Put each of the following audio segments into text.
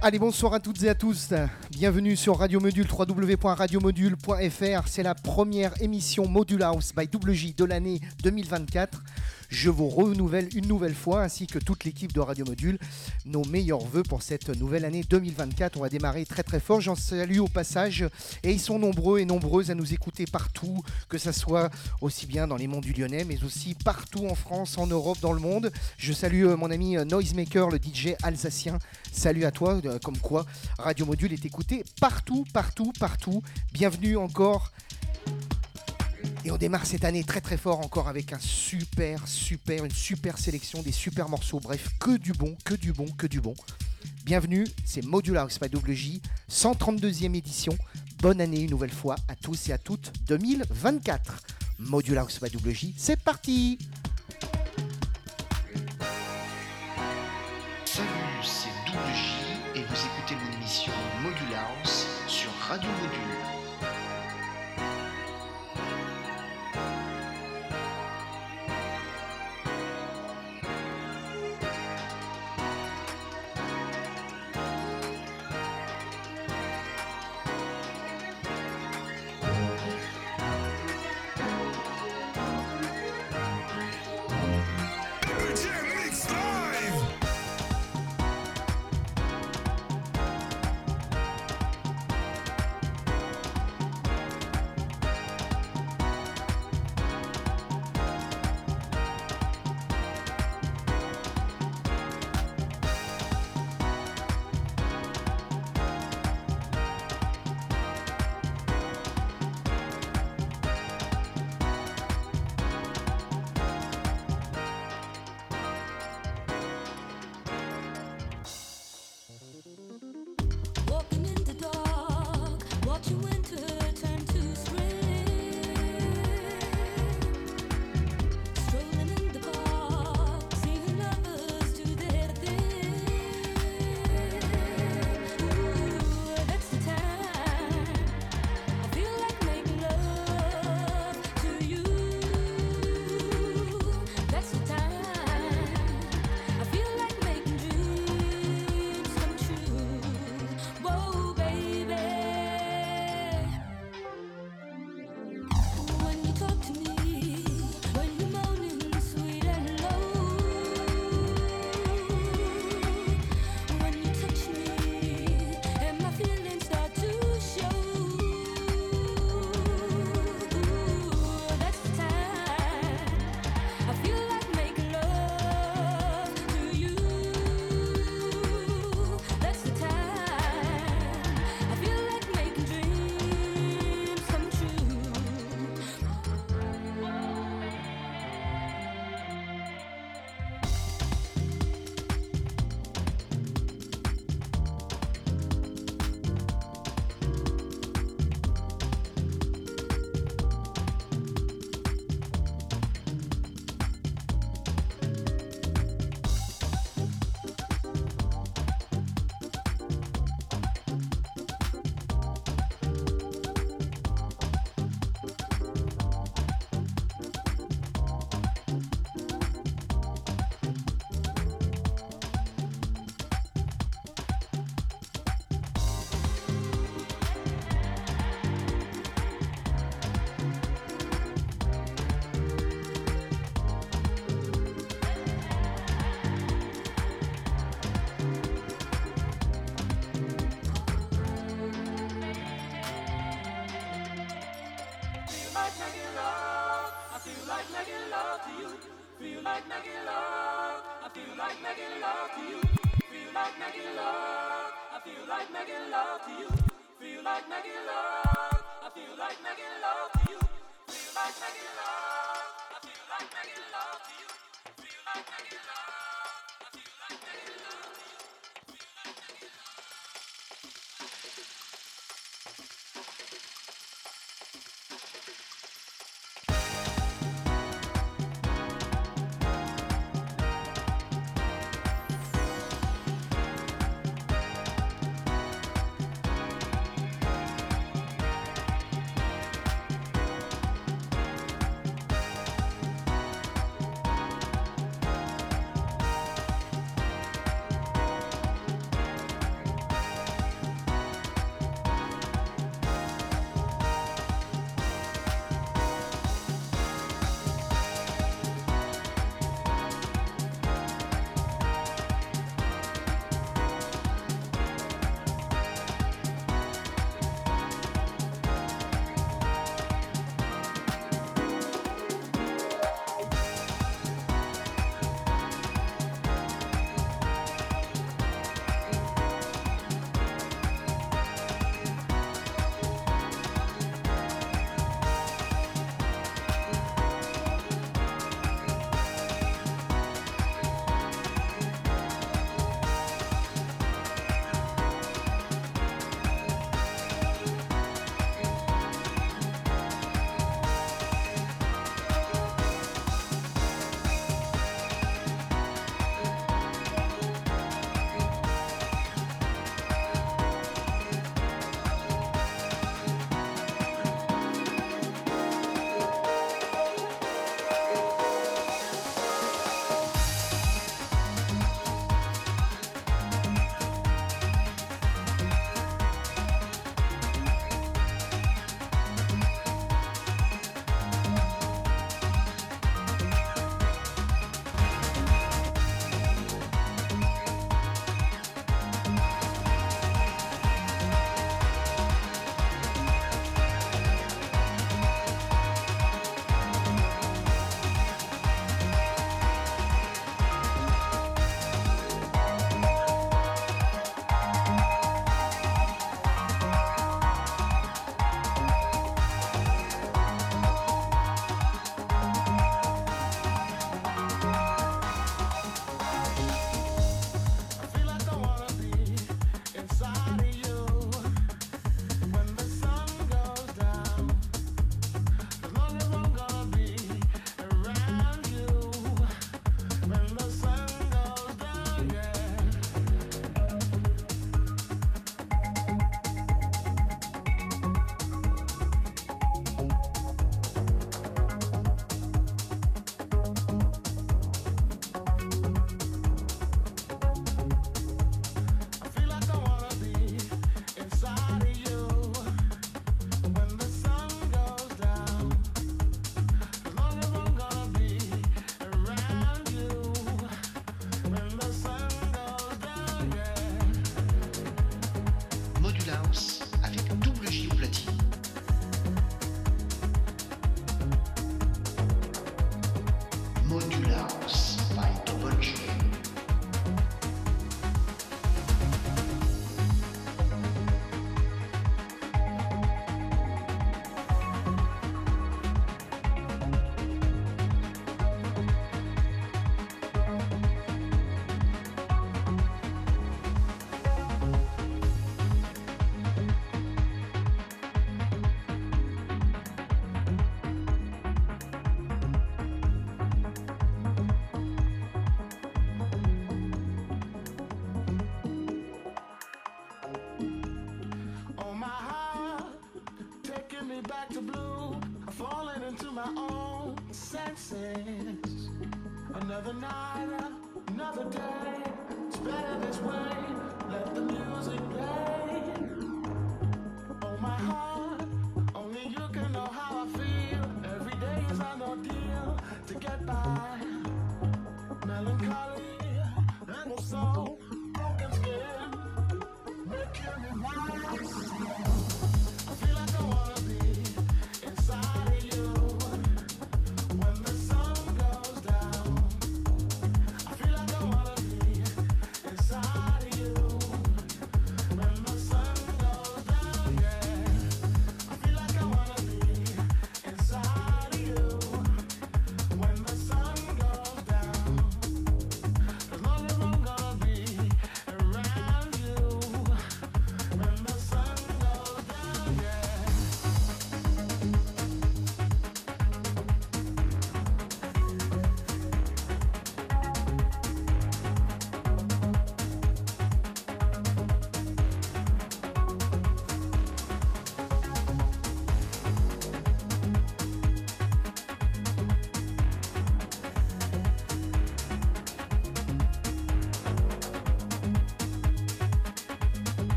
Allez, bonsoir à toutes et à tous. Bienvenue sur Radio Module, www.radiomodule.fr. C'est la première émission Module House by WJ de l'année 2024. Je vous renouvelle une nouvelle fois, ainsi que toute l'équipe de Radio Module, nos meilleurs voeux pour cette nouvelle année 2024. On va démarrer très très fort. J'en salue au passage, et ils sont nombreux et nombreuses à nous écouter partout, que ce soit aussi bien dans les monts du Lyonnais, mais aussi partout en France, en Europe, dans le monde. Je salue euh, mon ami euh, Noisemaker, le DJ alsacien. Salut à toi, euh, comme quoi Radio Module est écouté partout, partout, partout. Bienvenue encore et on démarre cette année très très fort encore avec un super, super, une super sélection, des super morceaux. Bref, que du bon, que du bon, que du bon. Bienvenue, c'est Modular House by WJ, 132e édition. Bonne année une nouvelle fois à tous et à toutes 2024. Modular House by WJ, c'est parti Salut, c'est WJ et vous écoutez mon émission Modular House sur Radio Module. Feel like making love to you. Feel like making love. I feel like making love to you. Feel like making love. I feel like making love to you. Feel like making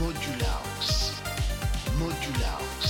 Modulars. Modulars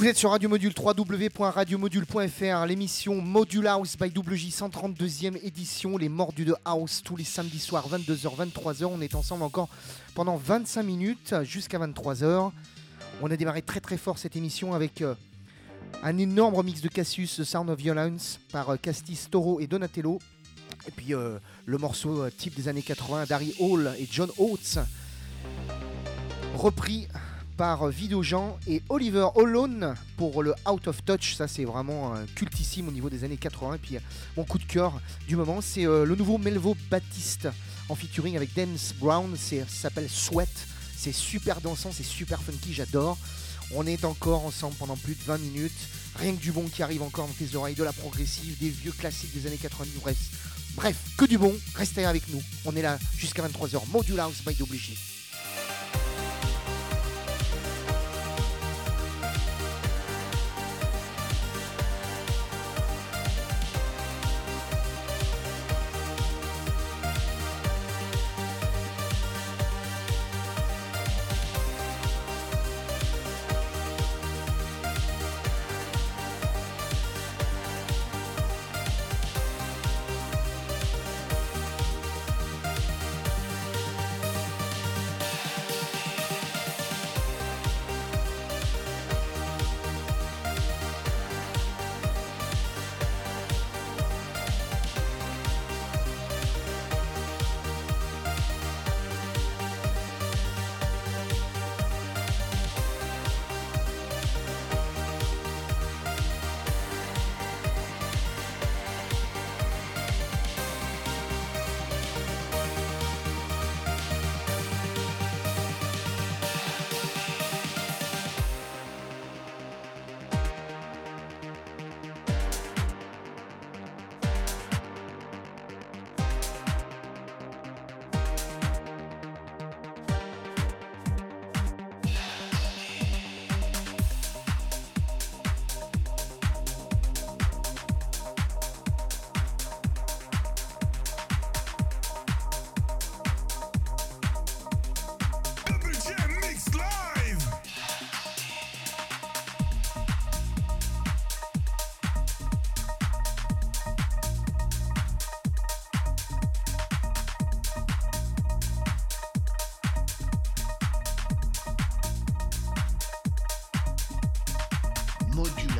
Vous êtes sur Radio Module www.radiomodule.fr, l'émission Module House by WJ 132e édition, les mordus de House tous les samedis soirs 22h 23h. On est ensemble encore pendant 25 minutes jusqu'à 23h. On a démarré très très fort cette émission avec euh, un énorme remix de Cassius, The Sound of Violence par euh, Castis, Toro et Donatello. Et puis euh, le morceau type des années 80, Darry Hall et John Oates, repris par euh, Vido Jean et Oliver Holone pour le Out of Touch. Ça, c'est vraiment euh, cultissime au niveau des années 80. Et puis, euh, mon coup de cœur du moment, c'est euh, le nouveau Melvo Baptiste en featuring avec Dance Brown. Ça s'appelle Sweat. C'est super dansant, c'est super funky, j'adore. On est encore ensemble pendant plus de 20 minutes. Rien que du bon qui arrive encore dans tes oreilles, de la progressive, des vieux classiques des années 90. Bref, bref que du bon. Restez avec nous. On est là jusqu'à 23h. Module House by WJ. modulaire.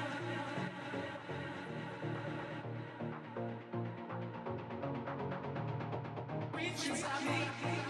Thanks.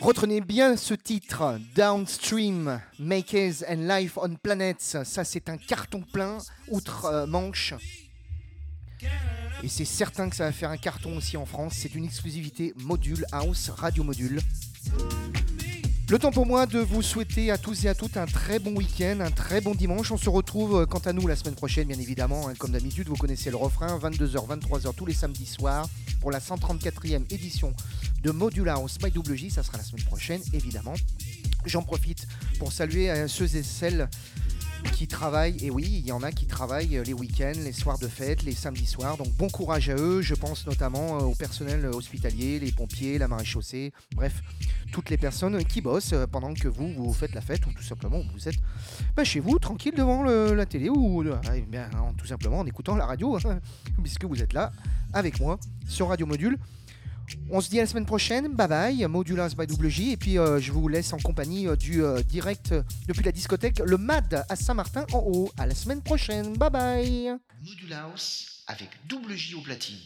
Retenez bien ce titre, Downstream, Makers and Life on Planets. Ça, c'est un carton plein, outre-Manche. Et c'est certain que ça va faire un carton aussi en France. C'est une exclusivité Module House, Radio Module. Le temps pour moi de vous souhaiter à tous et à toutes un très bon week-end, un très bon dimanche. On se retrouve euh, quant à nous la semaine prochaine, bien évidemment. hein, comme d'habitude, vous connaissez le refrain 22h, 23h tous les samedis soirs pour la 134e édition de Module House by WJ. Ça sera la semaine prochaine, évidemment. J'en profite pour saluer euh, ceux et celles qui travaillent, et oui, il y en a qui travaillent euh, les week-ends, les soirs de fête, les samedis soirs. Donc bon courage à eux. Je pense notamment euh, au personnel hospitalier, les pompiers, la maréchaussée, bref, toutes les personnes qui bossent euh, pendant que vous, vous faites la fête ou tout simplement vous êtes bah, chez vous, tranquille devant la télé ou euh, eh tout simplement en écoutant la radio, hein, puisque vous êtes là avec moi sur Radio Module. On se dit à la semaine prochaine, bye bye, Modulars by WJ, et puis euh, je vous laisse en compagnie euh, du euh, direct depuis la discothèque Le MAD à Saint-Martin en haut. À la semaine prochaine, bye bye. Module House avec double J au platine.